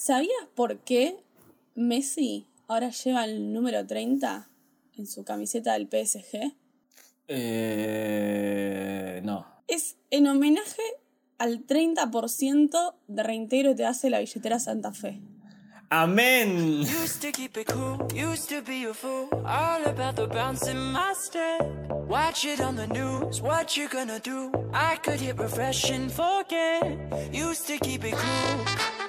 ¿Sabías por qué Messi ahora lleva el número 30 en su camiseta del PSG? Eh, no. Es en homenaje al 30% de reintegro que te hace la billetera Santa Fe. Amén. Used to keep it cool, used to be a fool, all about the bounce in my step. Watch it on the news, what you gonna do? I could hit refresh and forget. Used to keep it cool.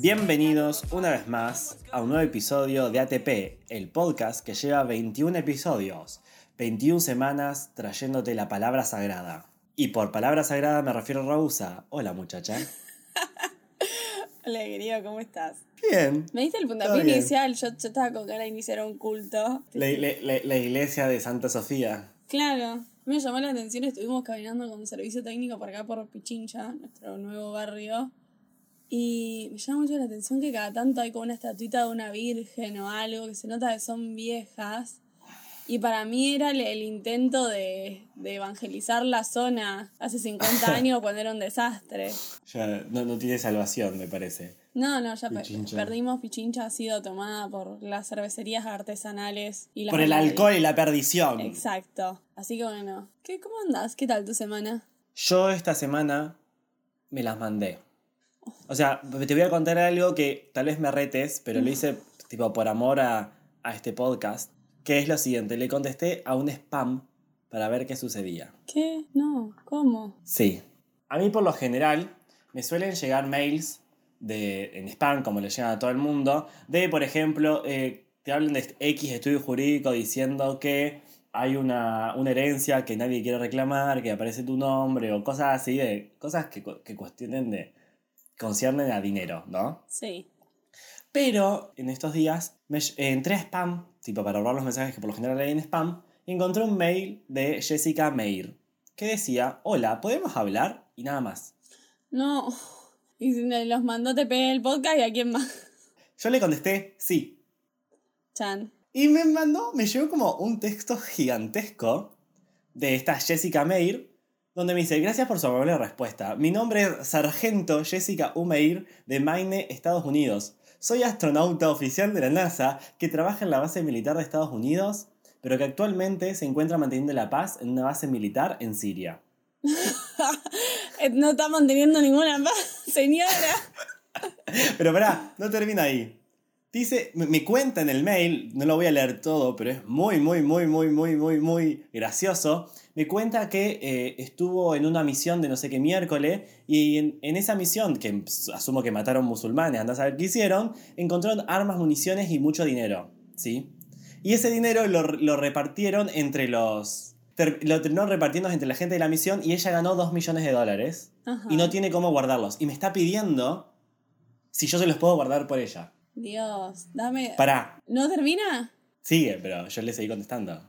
Bienvenidos una vez más a un nuevo episodio de ATP, el podcast que lleva 21 episodios, 21 semanas trayéndote la palabra sagrada. Y por palabra sagrada me refiero a Raúsa. Hola muchacha. Hola, querido, ¿cómo estás? Bien. Me diste el puntapié inicial, yo, yo estaba con cara de iniciar un culto. La, la- la- la iglesia de Santa Sofía. Claro, me llamó la atención, estuvimos caminando con servicio técnico por acá por Pichincha, nuestro nuevo barrio, y me llama mucho la atención que cada tanto hay como una estatuita de una virgen o algo, que se nota que son viejas. Y para mí era el, el intento de, de evangelizar la zona hace 50 años cuando era un desastre. Ya no, no tiene salvación, me parece. No, no, ya Pichincha. perdimos. Pichincha ha sido tomada por las cervecerías artesanales y las Por el alcohol y la perdición. Exacto. Así que bueno. ¿Qué, ¿Cómo andás? ¿Qué tal tu semana? Yo esta semana me las mandé. O sea, te voy a contar algo que tal vez me retes, pero lo hice tipo por amor a, a este podcast. Que es lo siguiente, le contesté a un spam para ver qué sucedía. ¿Qué? No, ¿cómo? Sí. A mí por lo general me suelen llegar mails de, en spam, como le llegan a todo el mundo, de, por ejemplo, eh, te hablan de X estudio jurídico diciendo que hay una, una herencia que nadie quiere reclamar, que aparece tu nombre, o cosas así, de cosas que, que cuestionen de, conciernen a dinero, ¿no? Sí. Pero en estos días me, eh, entré a spam, tipo para borrar los mensajes que por lo general hay en spam, y encontré un mail de Jessica Meir que decía, hola, ¿podemos hablar? Y nada más. No. Y si me los mandó TP el podcast y a quién más. Yo le contesté, sí. Chan. Y me mandó, me llegó como un texto gigantesco de esta Jessica Meir, donde me dice, gracias por su amable respuesta. Mi nombre es Sargento Jessica U. Meir de Maine, Estados Unidos. Soy astronauta oficial de la NASA que trabaja en la base militar de Estados Unidos, pero que actualmente se encuentra manteniendo la paz en una base militar en Siria. Eh, No está manteniendo ninguna paz, señora. Pero pará, no termina ahí. Dice, me, cuenta en el mail, no lo voy a leer todo, pero es muy, muy, muy, muy, muy, muy, muy gracioso. Me cuenta que eh, estuvo en una misión de no sé qué miércoles y en, en esa misión, que asumo que mataron musulmanes, andás a ver qué hicieron, encontraron armas, municiones y mucho dinero, ¿sí? Y ese dinero lo, lo repartieron entre los... ter- Lo terminaron repartiendo entre la gente de la misión y ella ganó 2 millones de dólares Ajá. y no tiene cómo guardarlos. Y me está pidiendo si yo se los puedo guardar por ella. Dios, dame. Pará, ¿No termina? sigue, pero yo le seguí contestando.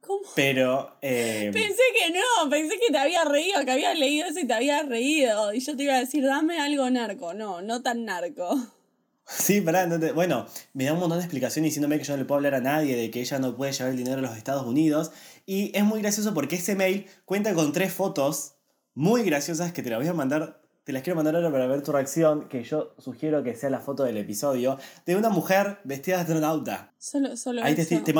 ¿Cómo? Pero, eh, Pensé que no, pensé que te había reído, que habías leído eso y te había reído. Y yo te iba a decir, dame algo narco. No, no tan narco. sí, pará, bueno, me da un montón de explicaciones diciéndome que yo no le puedo hablar a nadie, de que ella no puede llevar el dinero a los Estados Unidos. Y es muy gracioso porque ese mail cuenta con tres fotos muy graciosas que te las voy a mandar. Te las quiero mandar ahora para ver tu reacción, que yo sugiero que sea la foto del episodio, de una mujer vestida de astronauta. Solo, solo Ahí te, te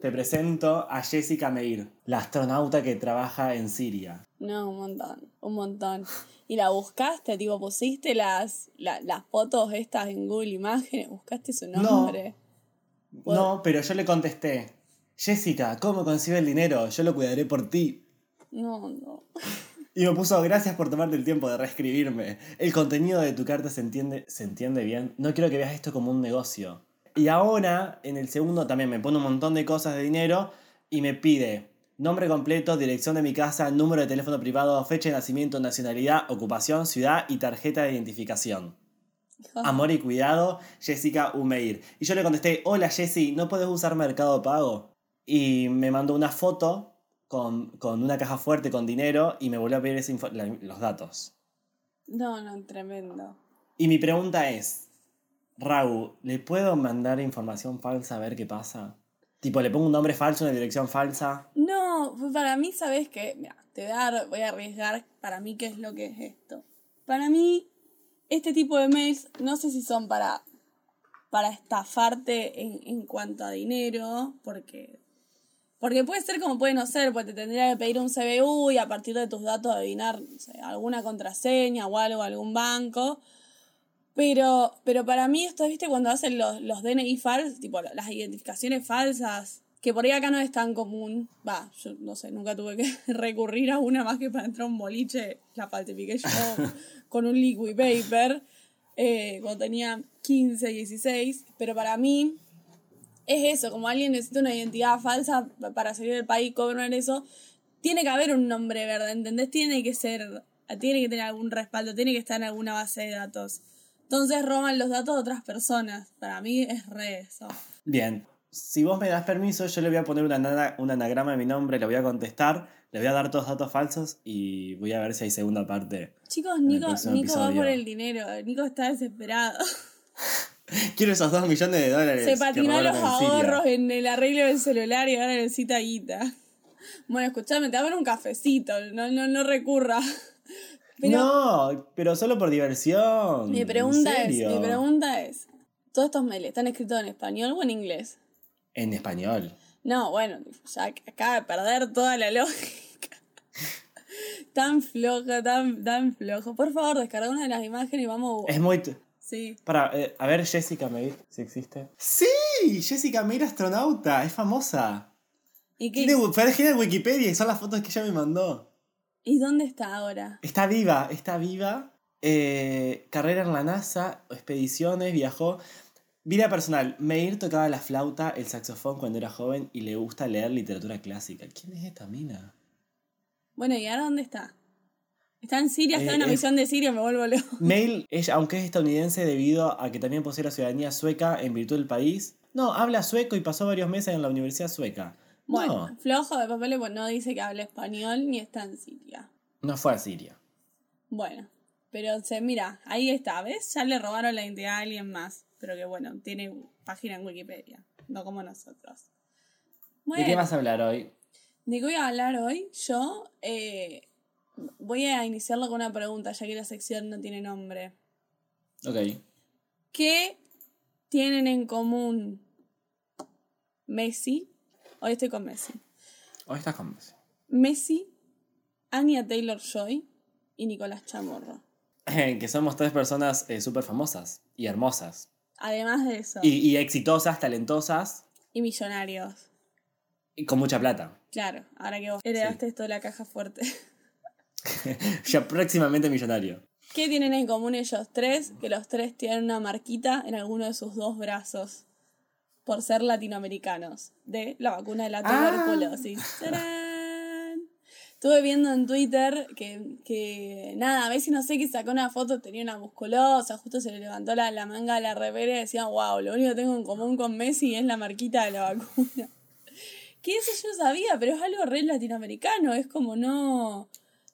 te presento a Jessica Meir, la astronauta que trabaja en Siria. No, un montón, un montón. ¿Y la buscaste? Tipo, pusiste las, la- las fotos estas en Google Imágenes, buscaste su No. nombre. Pod- No, pero yo le contesté, Jessica, ¿cómo consigo el dinero? Yo lo cuidaré por ti. No, no. Y me puso, gracias por tomarte el tiempo de reescribirme. El contenido de tu carta se entiende, se entiende bien. No quiero que veas esto como un negocio. Y ahora, en el segundo, también me pone un montón de cosas de dinero y me pide nombre completo, dirección de mi casa, número de teléfono privado, fecha de nacimiento, nacionalidad, ocupación, ciudad y tarjeta de identificación. Amor y cuidado, Jessica Umeir. Y yo le contesté, hola Jessy, ¿no puedes usar Mercado Pago? Y me mandó una foto con, con una caja fuerte con dinero y me volvió a pedir la- los datos. No, no, tremendo. Y mi pregunta es, Raúl, ¿le puedo mandar información falsa a ver qué pasa? Tipo, le pongo un nombre falso, una dirección falsa. No, pues para mí, ¿sabes qué? Mira, te voy a, dar- voy a arriesgar para mí qué es lo que es esto. Para mí, este tipo de mails, no sé si son para, para estafarte en, en cuanto a dinero, porque, porque puede ser como puede no ser, porque te tendría que pedir un CBU y a partir de tus datos adivinar no sé, alguna contraseña o algo, algún banco. Pero, pero para mí esto, viste, cuando hacen los, los DNI falsos, tipo las identificaciones falsas, que por ahí acá no es tan común. Va, yo no sé, nunca tuve que recurrir a una más que para entrar a un boliche, la falsifiqué yo con un liquid paper eh, cuando tenía 15, 16. Pero para mí es eso, como alguien necesita una identidad falsa para salir del país, cobrar eso, tiene que haber un nombre verde, ¿entendés? Tiene que ser, tiene que tener algún respaldo, tiene que estar en alguna base de datos. Entonces roban los datos de otras personas. Para mí es re eso. Bien. Si vos me das permiso, yo le voy a poner una un anagrama de mi nombre, le voy a contestar, le voy a dar todos datos falsos y voy a ver si hay segunda parte. Chicos, Nico, Nico va por el dinero. Nico está desesperado. Quiero esos dos millones de dólares. Se patinó los ahorros en el arreglo del celular y ahora necesita guita. Bueno, escuchame, te hago un cafecito, no, no, no recurra. Pero No, pero solo por diversión. mi ¿en pregunta es, mi pregunta es, ¿todos estos mails están escritos en español o en inglés? En español. No, bueno, ya acaba de perder toda la lógica. tan flojo, tan, tan flojo. Por favor, descarga una de las imágenes y vamos a... Es muy... Sí. Para, eh, a ver, Jessica Meir, si existe. ¡Sí! Jessica Meir, astronauta, es famosa. ¿Y, qué, Tiene página en Wikipedia y son las fotos que ella me mandó. ¿Y dónde está ahora? Está viva, está viva. Eh, carrera en la NASA, expediciones, viajó. Vida personal. Meir tocaba la flauta, el saxofón cuando era joven y le gusta leer literatura clásica. ¿Quién es esta mina? Bueno, ¿y ahora dónde está? Está en Siria, está Eh, en una es- misión de Siria, me vuelvo loco. Mail, ella, aunque es estadounidense debido a que también posee la ciudadanía sueca en virtud del país. No, habla sueco y pasó varios meses en la universidad sueca. Bueno, No, flojo de papeles, pues no dice que habla español ni está en Siria. no fue a Siria. Bueno, pero se mira, ahí está, ¿ves? Ya le robaron la identidad a alguien más. Pero que bueno, tiene página en Wikipedia, no como nosotros. Bueno, ¿De qué vas a hablar hoy? ¿de qué voy a hablar hoy? Yo eh, voy a iniciarlo con una pregunta, ya que la sección no tiene nombre. Ok. ¿Qué tienen en común Messi? Hoy estoy con Messi. Hoy estás con Messi, Anya Taylor Joy y Nicolás Chamorro. Que somos tres personas súper famosas y hermosas. Además de eso, Y, y exitosas, talentosas y millonarios. y con mucha plata. Claro, ahora que vos heredaste esto de la caja fuerte. ya próximamente millonario. ¿Qué tienen en común ellos tres? Que los tres tienen una marquita en alguno de sus dos brazos por ser latinoamericanos de la vacuna de la Ah. tuberculosis. ¡Tarán! Estuve viendo en Twitter que, que nada, a veces no sé que sacó una foto, tenía una musculosa, justo se le levantó la, la manga de la remera y decía, wow, lo único que tengo en común con Messi es la marquita de la vacuna. Que eso yo sabía, pero es algo re latinoamericano, es como no...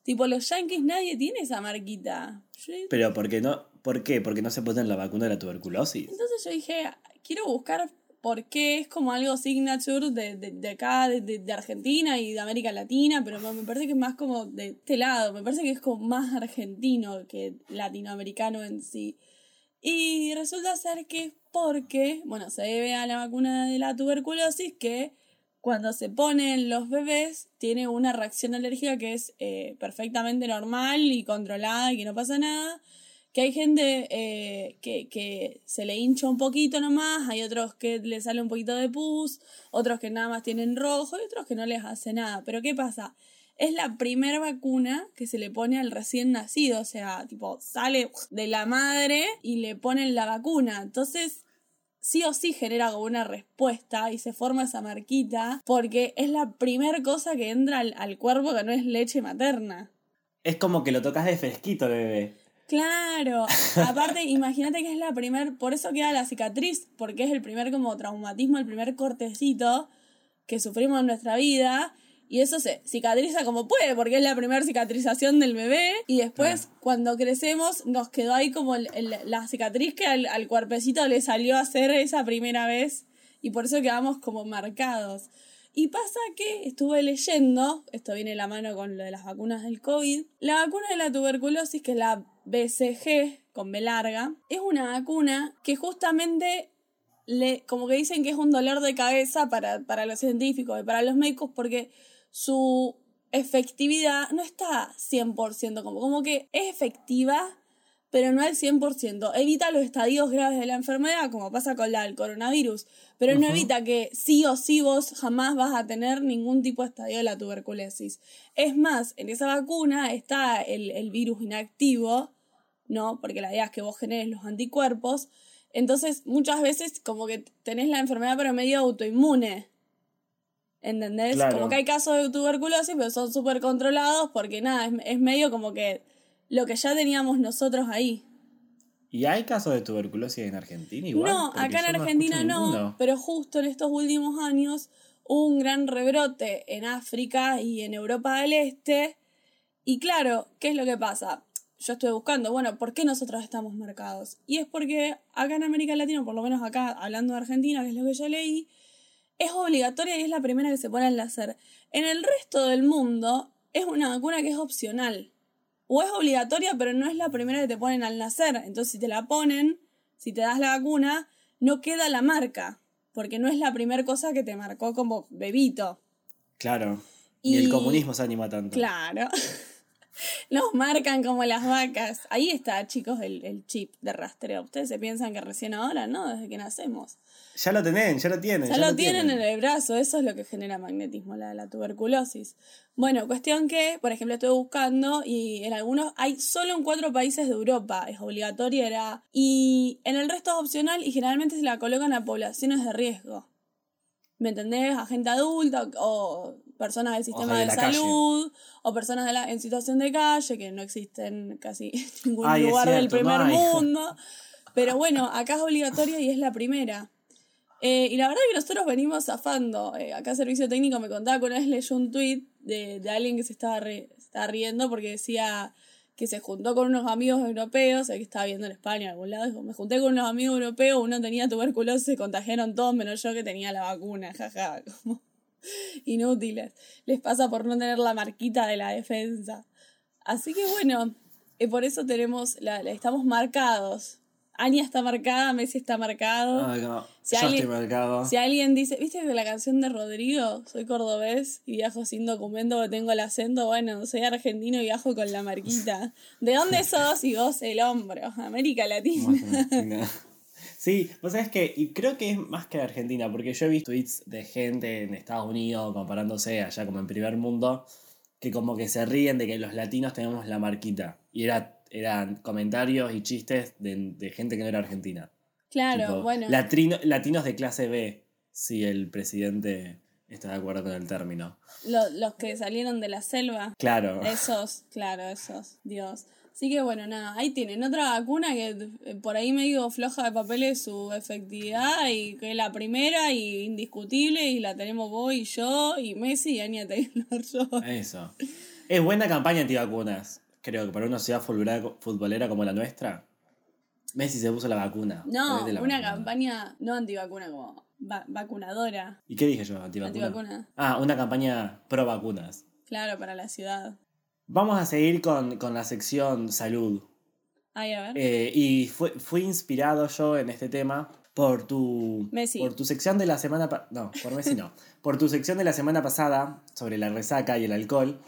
Tipo, los yankees nadie tiene esa marquita. Yo- Pero ¿por qué no? ¿Por qué? Porque no se ponen la vacuna de la tuberculosis. entonces yo dije, quiero buscar por qué es como algo signature de, de, de acá, de, de- de Argentina y de América Latina, pero me parece que es más como de este lado, me parece que es como más argentino que latinoamericano en sí. Y resulta ser que es porque, bueno, se debe a la vacuna de la tuberculosis que cuando se ponen los bebés tiene una reacción alérgica que es eh, perfectamente normal y controlada y que no pasa nada. Que hay gente eh, que, que se le hincha un poquito nomás, hay otros que le sale un poquito de pus, otros que nada más tienen rojo y otros que no les hace nada. Pero ¿qué pasa? Es la primera vacuna que se le pone al recién nacido, o sea, tipo, sale de la madre y le ponen la vacuna. Entonces, sí o sí genera como una respuesta y se forma esa marquita porque es la primera cosa que entra al, al cuerpo que no es leche materna. Es como que lo tocas de fresquito, bebé. Claro, aparte imagínate que es la primer, por eso queda la cicatriz, porque es el primer como traumatismo, el primer cortecito que sufrimos en nuestra vida y eso se cicatriza como puede, porque es la primera cicatrización del bebé. Y después cuando crecemos nos quedó ahí como el- el- la cicatriz que al, al cuerpecito le salió a hacer esa primera vez. Y por eso quedamos como marcados. Y pasa que estuve leyendo, esto viene de la mano con lo de las vacunas del COVID, la vacuna de la tuberculosis, que es la BCG, con B larga, es una vacuna que justamente le, como que dicen que es un dolor de cabeza para, para los científicos y para los médicos porque su efectividad no está 100%, como, como que es efectiva, pero no al 100%. Evita los estadios graves de la enfermedad, como pasa con la del coronavirus, pero no evita que sí o sí vos jamás vas a tener ningún tipo de estadio de la tuberculosis. Es más, en esa vacuna está el, el virus inactivo, ¿no? Porque la idea es que vos generes los anticuerpos. Entonces, muchas veces como que tenés la enfermedad pero medio autoinmune. ¿Entendés? Claro. Como que hay casos de tuberculosis, pero son súper controlados porque nada, es, es medio como que lo que ya teníamos nosotros ahí. ¿Y hay casos de tuberculosis en Argentina igual? no, Porque acá en Argentina no, pero justo en estos últimos años hubo un gran rebrote en África y en Europa del Este. Y claro, ¿qué es lo que pasa? Yo estuve buscando, bueno, ¿por qué nosotros estamos marcados? Y es porque acá en América Latina, por lo menos acá, hablando de Argentina, que es lo que yo leí, es obligatoria y es la primera que se pone al láser. En el resto del mundo es una vacuna que es opcional. O es obligatoria, pero no es la primera que te ponen al nacer. Entonces, si te la ponen, si te das la vacuna, no queda la marca. Porque no es la primera cosa que te marcó como bebito. Claro. Y, Y- el comunismo se anima tanto. Claro. Nos marcan como las vacas. Ahí está, chicos, el, el chip de rastreo. Ustedes se piensan que recién ahora, ¿no? Desde que nacemos. Ya lo tienen, ya lo tienen. Ya, lo tienen en el brazo, eso es lo que genera magnetismo, la, la tuberculosis. Bueno, cuestión que, por ejemplo, estoy buscando y en algunos, hay solo en cuatro países de Europa, es obligatoria, era, y en el resto es opcional y generalmente se la colocan a poblaciones de riesgo. ¿Me entendés? A gente adulta o personas del sistema de de, la calle. salud o personas de la- en situación de calle que no existen casi en ningún Ay, lugar del cierto, primer mundo. Pero bueno, acá es obligatoria y es la primera. Eh, y la verdad que nosotros venimos zafando. Eh, acá Servicio Técnico me contaba que una vez leyó un tweet de, de alguien que se estaba, se estaba riendo porque decía que se juntó con unos amigos europeos, que estaba viendo en España en algún lado, dijo, me junté con unos amigos europeos, uno tenía tuberculosis, se contagiaron todos menos yo que tenía la vacuna, jaja, como inútiles. Les pasa por no tener la marquita de la defensa. Así que bueno, eh, por eso tenemos, la- estamos marcados. Ania está marcada, Messi está marcado. No. Si Yo alguien- estoy marcado. Si alguien dice, ¿viste que la canción de Rodrigo? Soy cordobés y viajo sin documento porque tengo el acento. Bueno, soy argentino y viajo con la marquita. ¿De dónde sos? Y vos el hombro. América Latina. Argentina. Sí, vos sabés que, y creo que es más que de Argentina, porque yo he visto tweets de gente en Estados Unidos comparándose allá como en primer mundo, que como que se ríen de que los latinos tenemos la marquita. Y era, eran comentarios y chistes de, de gente que no era argentina. Claro, Tipo, bueno. latinos de clase B, si el presidente está de acuerdo con el término. lo- los que salieron de la selva. Claro. Esos, claro, esos. Dios. Así que bueno, nada, ahí tienen otra vacuna que eh, por ahí medio floja de papeles su efectividad y que es la primera y indiscutible y la tenemos vos y yo y Messi y Anya Taylor. Eso. Es buena campaña antivacunas. Creo que para una ciudad futbolera, como la nuestra, Messi se puso la vacuna. No, la una vacuna. campaña no antivacuna, como va- vacunadora. ¿Y qué dije yo? Antivacuna. Antivacuna. Ah, una campaña pro vacunas. Claro, para la ciudad. Vamos a seguir con, con la sección salud. Ay, a ver. Eh, y fue- fui inspirado yo en este tema por tu, Messi. por tu sección de la semana No, por Messi no. por tu sección de la semana pasada sobre la resaca y el alcohol.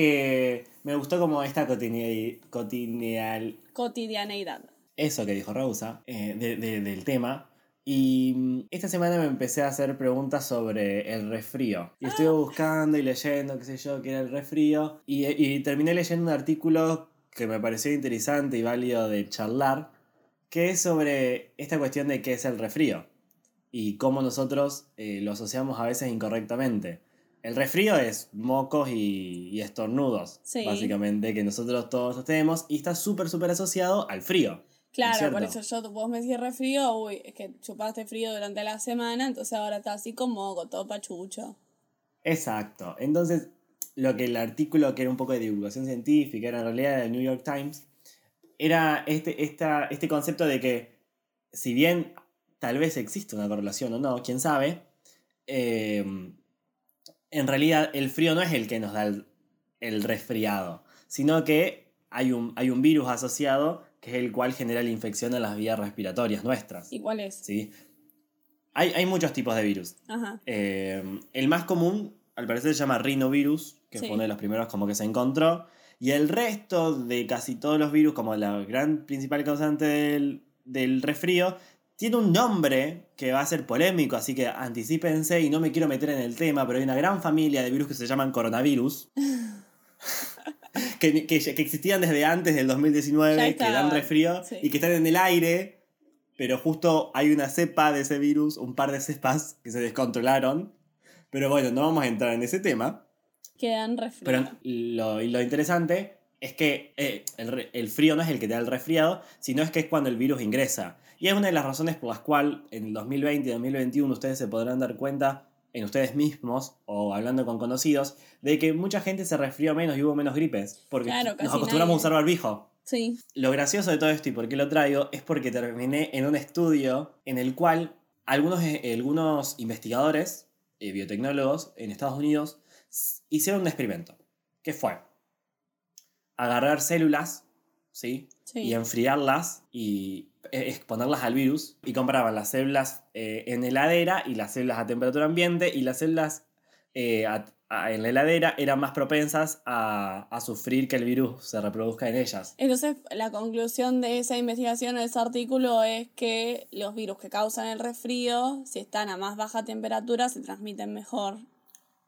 Que me gustó como esta cotidianal Cotidianeidad. eso que dijo Rausa eh, de- de- del tema. Y mm, esta semana me empecé a hacer preguntas sobre el resfrío. Y estuve buscando y leyendo, qué sé yo, qué era el resfrío. Y, y terminé leyendo un artículo que me pareció interesante y válido de charlar, que es sobre esta cuestión de qué es el resfrío. Y cómo nosotros eh, lo asociamos a veces incorrectamente. El resfrío es mocos y, y estornudos, Sí. básicamente, que nosotros todos tenemos. Y está súper, súper asociado al frío. Claro, por eso yo vos me decís resfrío, uy, es que chupaste frío durante la semana, entonces ahora está así como con todo pachucho. Exacto. Entonces, lo que el artículo, que era un poco de divulgación científica, era en realidad del New York Times, era este, esta, este concepto de que, si bien tal vez existe una correlación o no, quién sabe. eh, en realidad el frío no es el que nos da el, el resfriado, sino que hay un, hay un virus asociado que es el cual genera la infección en las vías respiratorias nuestras. ¿Y cuál es? ¿sí? Hay, hay muchos tipos de virus. Ajá. Eh, el más común, al parecer, se llama rinovirus, que Sí. fue uno de los primeros como que se encontró. Y el resto de casi todos los virus, como la gran principal causante del, del resfrío, tiene un nombre que va a ser polémico, así que anticípense y no me quiero meter en el tema, pero hay una gran familia de virus que se llaman coronavirus. que, que, que existían desde antes del Ya 2019, que dan resfrío sí. y que están en el aire, pero justo hay una cepa de ese virus, un par de cepas que se descontrolaron. Pero bueno, no vamos a entrar en ese tema. Quedan resfriados. Pero lo, interesante es que eh, el, el frío no es el que te da el resfriado, sino es que es cuando el virus ingresa. Y es una de las razones por las cuales en el 2020 y 2021 ustedes se podrán dar cuenta en ustedes mismos o hablando con conocidos de que mucha gente se resfrió menos y hubo menos gripes. Porque Claro, nos acostumbramos a usar barbijo. Sí. Lo gracioso de todo esto y por qué lo traigo es porque terminé en un estudio en el cual algunos, eh, algunos investigadores, eh, biotecnólogos en Estados Unidos, hicieron un experimento. ¿Qué fue? Agarrar células, ¿sí? Sí. Y enfriarlas y exponerlas al virus. Y comparaban las células eh, en heladera y las células a temperatura ambiente. Y las células eh, a- a- en la heladera eran más propensas a, a sufrir que el virus se reproduzca en ellas. Entonces, la conclusión de esa investigación, de ese artículo, es que los virus que causan el resfrío, si están a más baja temperatura, se transmiten mejor.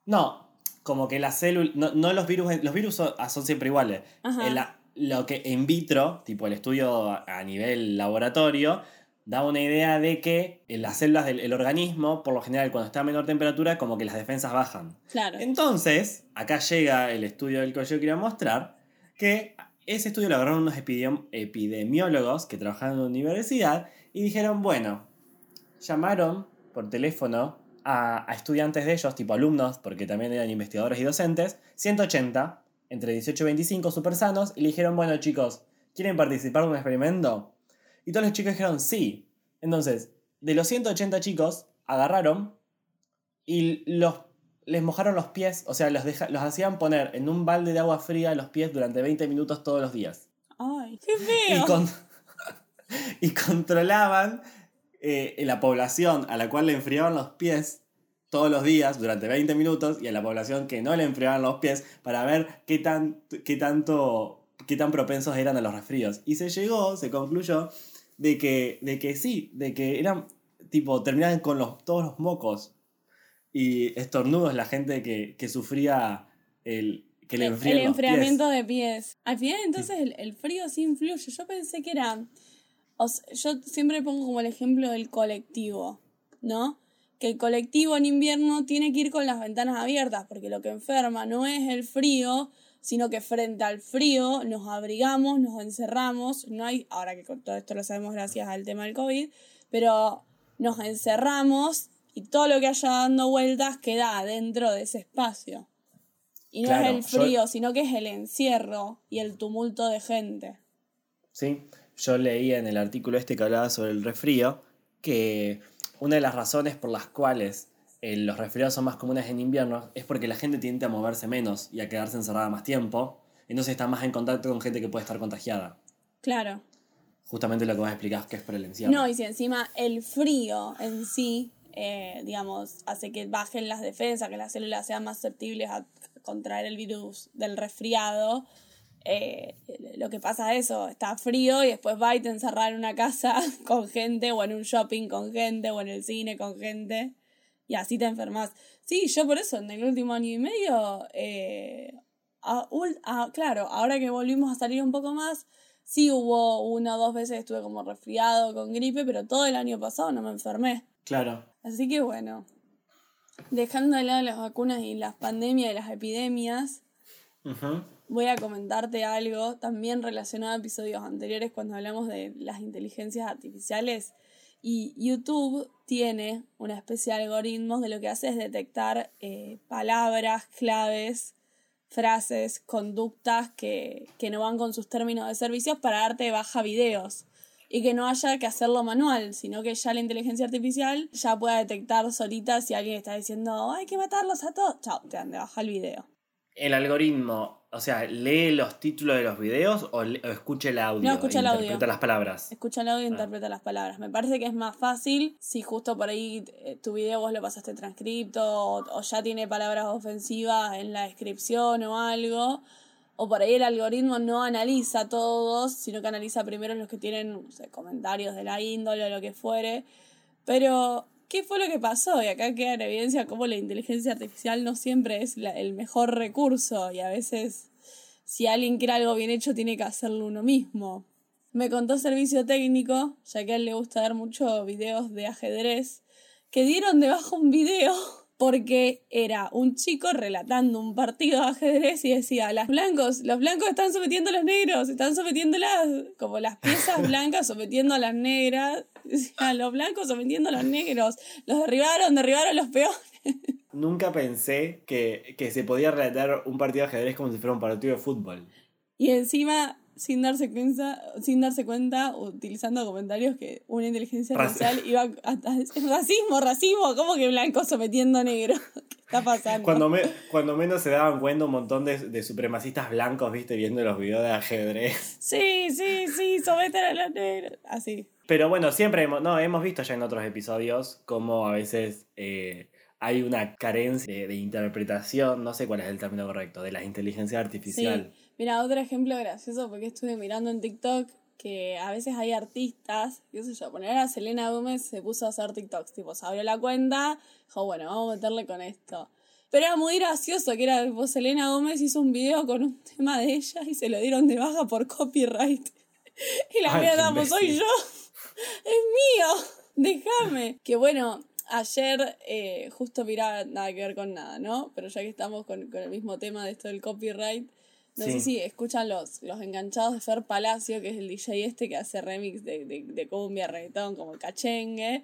No, como que las células. No, no los virus. Los virus son, ah, son siempre iguales. Ajá. En la- lo que en vitro, tipo el estudio a, nivel laboratorio, da una idea de que en las células del el organismo, por lo general, cuando está a menor temperatura, como que las defensas bajan. Claro. Entonces, acá llega el estudio del que yo quería mostrar, que ese estudio lo agarraron unos epidem- epidemiólogos que trabajaban en una universidad y dijeron, bueno, llamaron por teléfono a, a estudiantes de ellos, tipo alumnos, porque también eran investigadores y docentes, 180, entre 18 y 25, súper sanos, y le dijeron, bueno chicos, ¿quieren participar de un experimento? Y todos los chicos dijeron, sí. Entonces, de los 180 chicos, agarraron y los, les mojaron los pies, o sea, los, deja- los hacían poner en un balde de agua fría los pies durante 20 minutos todos los días. Ay, qué Y, feo. con- y controlaban eh, la población a la cual le enfriaban los pies todos los días durante 20 minutos y a la población que no le enfriaban los pies para ver qué, tan, qué tanto qué tan propensos eran a los resfríos. Y se llegó, se concluyó de que, de que sí, de que eran tipo, terminaban con los, todos los mocos y estornudos la gente que, que sufría el que le El, el pies. enfriamiento de pies. Al final, entonces, el, el frío sí influye. Yo pensé que era. o sea, yo siempre pongo como el ejemplo del colectivo, ¿no? Que el colectivo en invierno tiene que ir con las ventanas abiertas, porque lo que enferma no es el frío, sino que frente al frío nos abrigamos, nos encerramos. No hay. Ahora que con todo esto lo sabemos gracias al tema del COVID, pero nos encerramos y todo lo que haya dando vueltas queda adentro de ese espacio. Y no Claro, es el yo- frío, sino que es el encierro y el tumulto de gente. Sí, yo leía en el artículo este que hablaba sobre el resfrío que una de las razones por las cuales eh, los resfriados son más comunes en invierno es porque la gente tiende a moverse menos y a quedarse encerrada más tiempo, entonces está más en contacto con gente que puede estar contagiada. Claro. Justamente lo que vos explicás que es por el encierro. No, y si encima el frío en sí, eh, digamos, hace que bajen las defensas, que las células sean más susceptibles a contraer el virus del resfriado, eh, lo que pasa es eso, está frío y después va y te encerrar en una casa con gente, o en un shopping con gente, o en el cine con gente, y así te enfermas. Sí, yo por eso en el último año y medio, eh, a- claro, ahora que volvimos a salir un poco más, sí hubo una o dos veces estuve como resfriado con gripe, pero todo el año pasado no me enfermé. Claro. Así que bueno, dejando de lado las vacunas y las pandemias y las epidemias, Ujú. Voy a comentarte algo también relacionado a episodios anteriores cuando hablamos de las inteligencias artificiales. Y YouTube tiene una especie de algoritmos de lo que hace es detectar eh, palabras, claves, frases, conductas que, que no van con sus términos de servicios para darte baja videos. y que no haya que hacerlo manual, sino que ya la inteligencia artificial ya pueda detectar solita si alguien está diciendo hay que matarlos a todos. Chao, te dan de baja el video. El algoritmo, o sea, lee los títulos de los videos o, le- o escucha el audio. No, escucha e el audio. Interpreta las palabras. Escucha el audio e Ah. interpreta las palabras. Me parece que es más fácil si justo por ahí eh, tu video vos lo pasaste transcripto o, o ya tiene palabras ofensivas en la descripción o algo. O por ahí el algoritmo no analiza todos, sino que analiza primero los que tienen no sé, comentarios de la índole o lo que fuere. Pero, ¿qué fue lo que pasó? Y acá queda en evidencia cómo la inteligencia artificial no siempre es la- el mejor recurso y a veces si alguien quiere algo bien hecho tiene que hacerlo uno mismo. Me contó servicio técnico, ya que a él le gusta ver mucho videos de ajedrez, que dieron debajo un video porque era un chico relatando un partido de ajedrez y decía, las blancos, los blancos están sometiendo a los negros, están sometiendo las, como las piezas blancas sometiendo a las negras, decía, los blancos sometiendo a los negros, los derribaron, derribaron los peores. Nunca pensé que, que se podía relatar un partido de ajedrez como si fuera un partido de fútbol. Y encima, sin darse cuenta, sin darse cuenta, utilizando comentarios que una inteligencia Raci- artificial iba a, a- racismo, racismo, ¿cómo que blanco sometiendo a negro? ¿Qué está pasando? Cuando, me, cuando menos se daban cuenta un montón de, de supremacistas blancos, viste, viendo los videos de ajedrez. Sí, sí, sí, someten a los negros. Así. Pero bueno, siempre hemos, no, hemos visto ya en otros episodios cómo a veces eh, hay una carencia de, de interpretación, no sé cuál es el término correcto, de la inteligencia artificial. Sí. Mira, otro ejemplo gracioso, porque estuve mirando en TikTok que a veces hay artistas, qué sé yo, poner a Selena Gómez se puso a hacer TikToks, tipo, se abrió la cuenta, dijo, bueno, vamos a meterle con esto. Pero era muy gracioso, que era, tipo, Selena Gómez hizo un video con un tema de ella y se lo dieron de baja por copyright. Y la mierda, pues soy yo, es mío, déjame. Que bueno, ayer, eh, justo mirá, nada que ver con nada, ¿no? Pero ya que estamos con, con el mismo tema de esto del copyright, no Sí. sé si escuchan los, los enganchados de Fer Palacio, que es el DJ este que hace remix de, de, de cumbia, reggaetón, como el cachengue.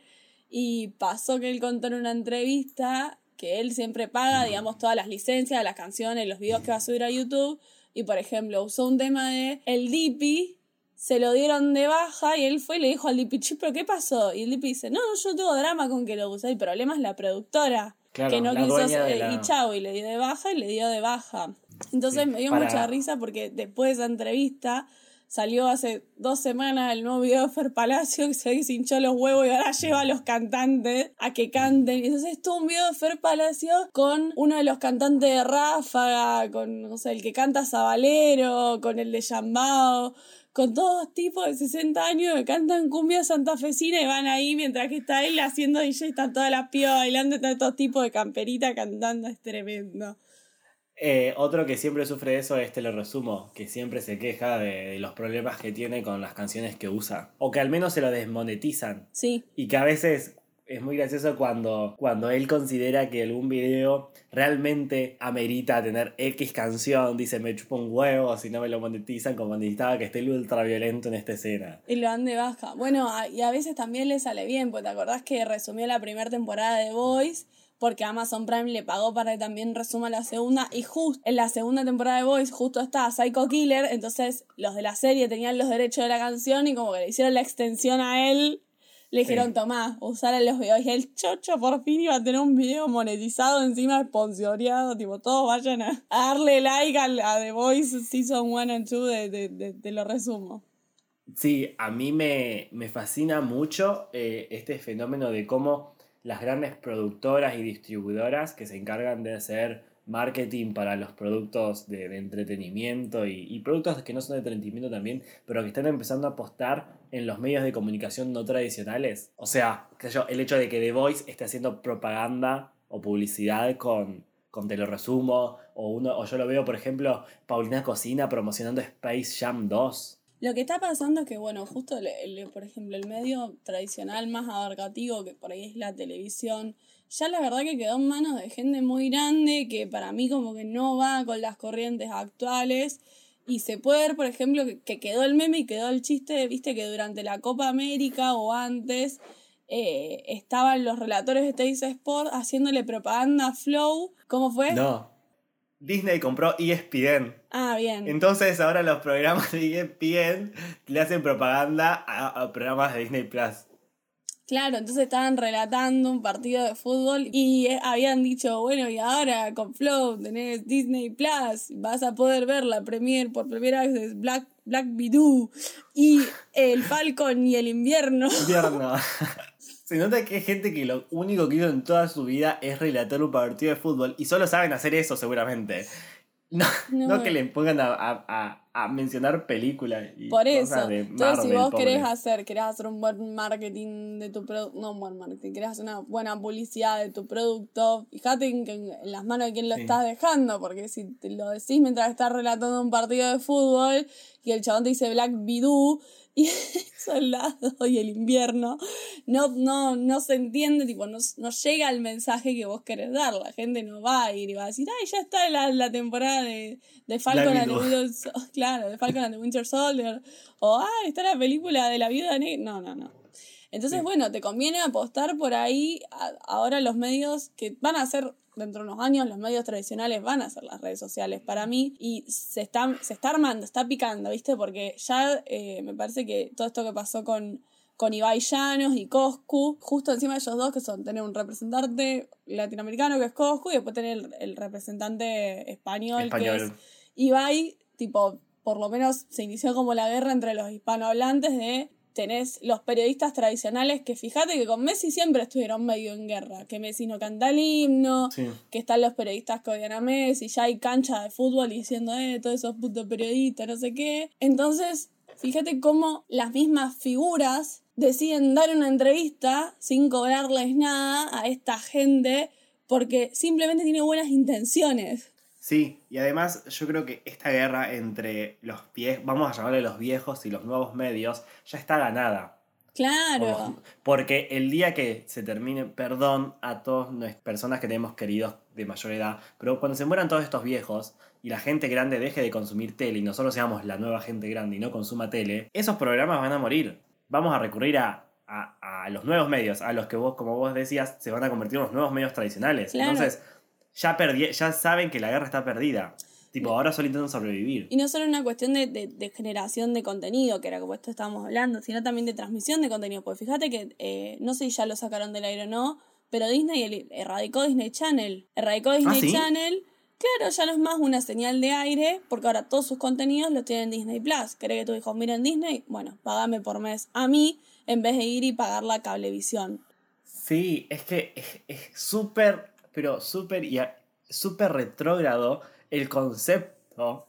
Y pasó que él contó en una entrevista que él siempre paga, digamos, todas las licencias las canciones, los videos que va a subir a YouTube. Y por ejemplo, usó un tema de El Dipi, se lo dieron de baja y él fue y le dijo al "Che, pero ¿qué pasó? Y el Dipi dice, no, yo tengo drama con que lo use, el problema es la productora. Claro, que no quiso la- y chau, y le dio de baja y le dio de baja. Entonces Sí, me dio para- mucha risa porque después de esa entrevista salió hace dos semanas el nuevo video de Fer Palacio que se hinchó los huevos y ahora lleva a los cantantes a que canten. Y entonces estuvo un video de Fer Palacio con uno de los cantantes de Ráfaga, con no sé, el que canta Sabalero, con el de Yambao, con todos tipos de 60 años que cantan cumbia santafesina y van ahí mientras que está él haciendo DJ, están todas las pibas bailando, están todos tipos de camperita cantando, es tremendo. Eh, otro que siempre sufre de eso es Te lo resumo, que siempre se queja de, de los problemas que tiene con las canciones que usa. O que al menos se lo desmonetizan. Sí, Y que a veces es muy gracioso cuando, cuando él considera que algún video realmente amerita tener X canción. Dice, me chupo un huevo si no me lo monetizan, como necesitaba que esté el ultra violento en esta escena. Y lo dan de baja. Bueno, y a veces también le sale bien, porque te acordás que resumió la primera temporada de Boys, porque Amazon Prime le pagó para que también resuma la segunda, y justo en la segunda temporada de Boys justo está Psycho Killer, entonces los de la serie tenían los derechos de la canción y como que le hicieron la extensión a él, le dijeron, Sí. tomá, usar los videos. Y el chocho por fin iba a tener un video monetizado encima sponsoreado, tipo, todos vayan a, a darle like a, a The Voice Season 1 and 2 de, de, de, de lo resumo. Sí, a mí me, me fascina mucho eh, este fenómeno de cómo las grandes productoras y distribuidoras que se encargan de hacer marketing para los productos de, entretenimiento y, productos que no son de entretenimiento también, pero que están empezando a apostar en los medios de comunicación no tradicionales. O sea, sé yo, el hecho de que The Voice esté haciendo propaganda o publicidad con, con Te lo resumo, o, uno, o yo lo veo, por ejemplo, Paulina Cocina promocionando Space Jam 2. Lo que está pasando es que, bueno, justo, por ejemplo, el medio tradicional más abarcativo, que por ahí es la televisión, ya la verdad que quedó en manos de gente muy grande que para mí como que no va con las corrientes actuales. Y se puede ver, por ejemplo, que, que quedó el meme y quedó el chiste, viste, que durante la Copa América o antes eh, estaban los relatores de Teis Sport haciéndole propaganda a Flow. ¿Cómo fue? No. Disney compró ESPN. Ah, bien. Entonces ahora los programas de ESPN le hacen propaganda a, a programas de Disney Plus. Claro, entonces estaban relatando un partido de fútbol y eh, habían dicho, bueno, y ahora con Flow tenés Disney Plus, vas a poder ver la premier por primera vez Black, Black Widow y el Falcon y el invierno. Invierno. Se nota que hay gente que lo único que hizo en toda su vida es relatar un partido de fútbol y solo saben hacer eso seguramente. No, No. no que le pongan a, a- a- a mencionar películas y Por cosas eso. de Entonces, si vos pobre. querés hacer, querés hacer un buen marketing de tu producto, no un buen marketing, querés hacer una buena publicidad de tu producto, fíjate en, que- en las manos de quién lo Sí. estás dejando, porque si te lo decís mientras estás relatando un partido de fútbol y el chabón te dice Black Bidú y soldado y el invierno, no, no, no se entiende, tipo, no, no llega el mensaje que vos querés dar. La gente no va a ir y va a decir, ay, ya está la, la temporada de, de Falcon Black claro, de Falcon and the Winter Soldier. O, ay, está la película de la viuda negra. No, no, no. Entonces, Sí. bueno, te conviene apostar por ahí. A- Ahora los medios que van a ser dentro de unos años, los medios tradicionales van a ser las redes sociales para mí. Y se está, se está armando, está picando, ¿viste? Porque ya eh, me parece que todo esto que pasó con, con Ibai Llanos y Coscu, justo encima de ellos dos, que son tener un representante latinoamericano que es Coscu y después tener el, el representante español, que es Español. Ibai, tipo, por lo menos se inició como la guerra entre los hispanohablantes de tenés los periodistas tradicionales que fíjate que con Messi siempre estuvieron medio en guerra, que Messi no canta el himno, Sí. que están los periodistas que odian a Messi, ya hay cancha de fútbol diciendo, eh, todos esos putos periodistas, no sé qué. Entonces, fíjate cómo las mismas figuras deciden dar una entrevista sin cobrarles nada a esta gente porque simplemente tiene buenas intenciones. Sí, y además yo creo que esta guerra entre los viejos, vamos a llamarle los viejos y los nuevos medios, ya está ganada. Claro. Como- Porque el día que se termine, perdón a todas las personas que tenemos queridos de mayor edad, pero cuando se mueran todos estos viejos y la gente grande deje de consumir tele y nosotros seamos la nueva gente grande y no consuma tele, esos programas van a morir. Vamos a recurrir a, a- a los nuevos medios, a los que vos, como vos decías, se van a convertir en los nuevos medios tradicionales. Claro. Entonces, ya, perdi- ya saben que la guerra está perdida. Tipo, ahora solo intentan sobrevivir. Y no solo una cuestión de, de- de generación de contenido, que era como esto estábamos hablando, sino también de transmisión de contenido. Porque fíjate que, eh, no sé si ya lo sacaron del aire o no, pero Disney erradicó Disney Channel. Erradicó Disney ¿Ah, sí? Channel. Claro, ya no es más una señal de aire, porque ahora todos sus contenidos los tienen Disney Plus. ¿Querés que tus hijos miren Disney? Bueno, pagame por mes a mí, en vez de ir y pagar la cablevisión. Sí, es que es súper, pero súper súper retrógrado el concepto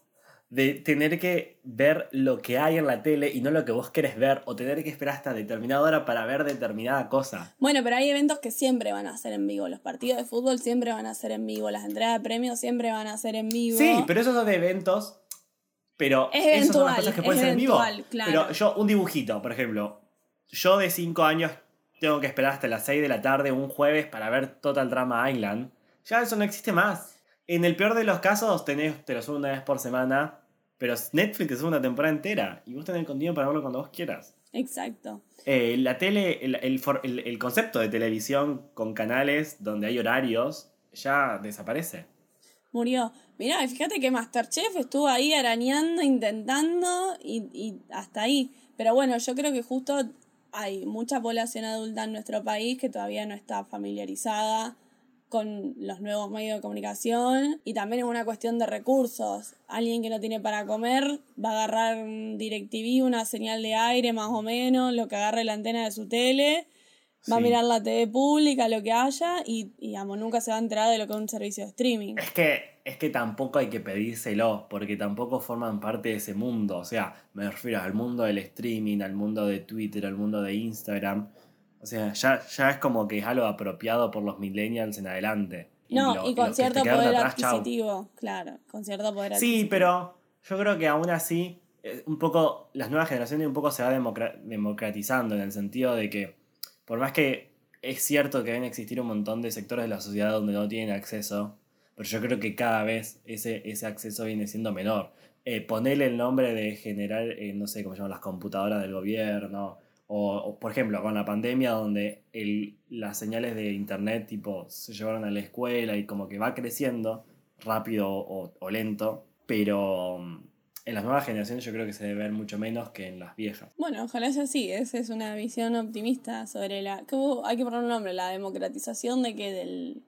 de tener que ver lo que hay en la tele y no lo que vos querés ver, o tener que esperar hasta determinada hora para ver determinada cosa. Bueno, pero hay eventos que siempre van a ser en vivo. Los partidos de fútbol siempre van a ser en vivo. Las entregas de premios siempre van a ser en vivo. Sí, pero esos son de eventos, pero Es esas son las cosas que pueden ser en vivo. claro. Pero yo, un dibujito, por ejemplo, yo de 5 años tengo que esperar hasta las 6 de la tarde un jueves para ver Total Drama Island. Ya eso no existe más. En el peor de los casos, tenés, te lo subo una vez por semana, pero Netflix te sube una temporada entera y vos tenés el contenido para verlo cuando vos quieras. Exacto. Eh, la tele, el, el for- el- el concepto de televisión con canales donde hay horarios ya desaparece. Murió. Mirá, fíjate que Masterchef estuvo ahí arañando, intentando y, y hasta ahí. Pero bueno, yo creo que justo hay mucha población adulta en nuestro país que todavía no está familiarizada con los nuevos medios de comunicación y también es una cuestión de recursos. Alguien que no tiene para comer va a agarrar un DirecTV, una señal de aire más o menos, lo que agarre la antena de su tele, va a mirar la TV pública, lo que haya y, y digamos, nunca se va a enterar de lo que es un servicio de streaming. Es que, es que tampoco hay que pedírselo, porque tampoco forman parte de ese mundo. O sea, me refiero al mundo del streaming, al mundo de Twitter, al mundo de Instagram. O sea, ya, ya es como que es algo apropiado por los millennials en adelante. No, lo- y con cierto poder atrás, chau. adquisitivo, claro, con cierto poder Sí, adquisitivo. pero yo creo que aún así, eh, un poco, las nuevas generaciones un poco se va democra- democratizando en el sentido de que, por más que es cierto que deben existir un montón de sectores de la sociedad donde no tienen acceso, pero yo creo que cada vez ese, ese acceso viene siendo menor. Eh, ponerle el nombre de generar, eh, no sé cómo llaman, las computadoras del gobierno, o, o, por ejemplo con la pandemia donde el, las señales de internet tipo se llevaron a la escuela y como que va creciendo, rápido o, lento, pero mm, en las nuevas generaciones yo creo que se debe ver mucho menos que en las viejas. Bueno, ojalá sea así. Esa es una visión optimista sobre la. que hay que poner un nombre, la democratización de que del.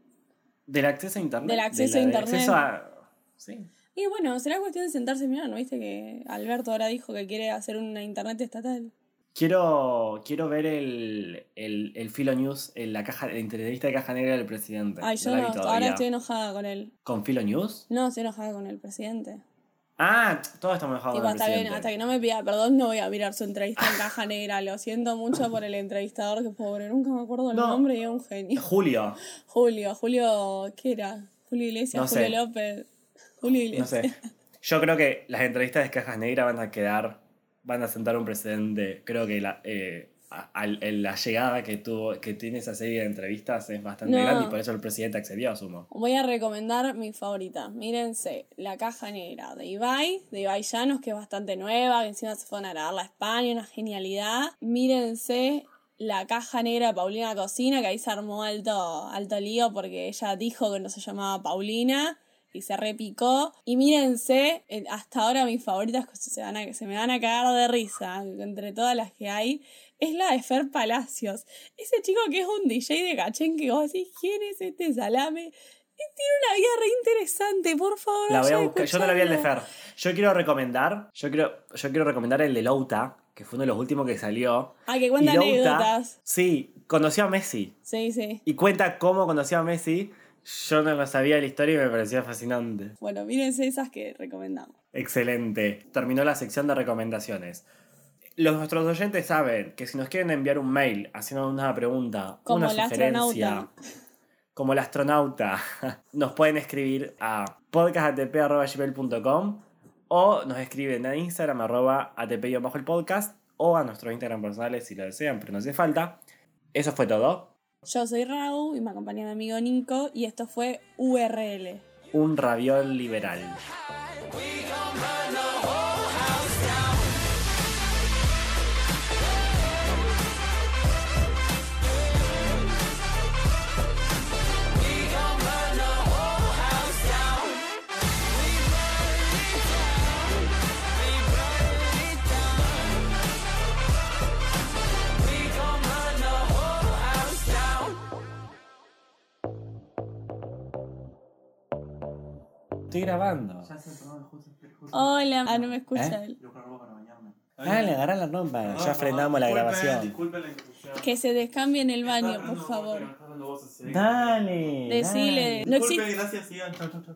Del acceso a internet. Del acceso de la- a internet. acceso a- Sí. Y bueno, será cuestión de sentarse y mirar, ¿no viste que Alberto ahora dijo que quiere hacer una internet estatal? Quiero, quiero ver el, el, el Filo News, en la, caja, la entrevista de caja negra del presidente. Ay, yo no, ahora estoy enojada con él. ¿Con Filo News? No, estoy enojada con el presidente. Ah, Tipo, con el hasta que, hasta que no me pida perdón, no voy a mirar su entrevista en caja negra. Lo siento mucho por el entrevistador, que pobre, nunca me acuerdo el No. nombre y es un genio. Julio, Julio, Julio, ¿qué era? Julio Iglesias, No Julio sé. López. Julio no Iglesias. sé. Yo creo que las entrevistas de cajas negras van a quedar, van a sentar un precedente. Creo que la, eh, a- la llegada que tuvo, que tiene esa serie de entrevistas es bastante No. grande y por eso el presidente accedió, asumo. Voy a recomendar mi favorita. Mírense, La Caja Negra de Ibai, de Ibai Llanos, que es bastante nueva, que encima se fueron a grabarla a España, una genialidad. Mírense La Caja Negra de Paulina Cocina, que ahí se armó alto, alto lío porque ella dijo que no se llamaba Paulina y se repicó. Y mírense, eh, hasta ahora mis favoritas se, van a- se me van a cagar de risa, entre todas las que hay, es la de Fer Palacios. Ese chico que es un DJ de cachén que vos decís, ¿quién es este salame? Y tiene una vida re interesante, por favor. La voy a buscar. Yo no la vi el de. Fer. Yo quiero recomendar, yo quiero, yo quiero recomendar el de Louta, que fue uno de los últimos que salió. Ah, que cuenta Louta, anécdotas. Sí, conoció a Messi. Sí, sí. Y cuenta cómo conoció a Messi. Yo no lo sabía la historia y me parecía fascinante. Bueno, mírense esas que recomendamos. Excelente. Terminó la sección de recomendaciones. Los nuestros oyentes saben que si nos quieren enviar un mail haciendo una pregunta, Como una sugerencia, astronauta. como el astronauta, nos pueden escribir a podcastATP.gmail.com o nos escriben a Instagram arroba ATP bajo el podcast o a nuestros Instagram personales si lo desean, pero no hace falta. Eso fue todo. Yo soy Rau y me acompaña mi amigo Nico y esto fue URL. Un raviol liberal. Estoy grabando. Hola. Ah, no me escucha ¿Eh? él. Dale, agarra la ropa. Ya frenamos la grabación. Disculpen la interrupción. Que se descambie en el baño, por favor. Dale. Decile. No Disculpen, existe. gracias, sigan. Chau, chau, chau.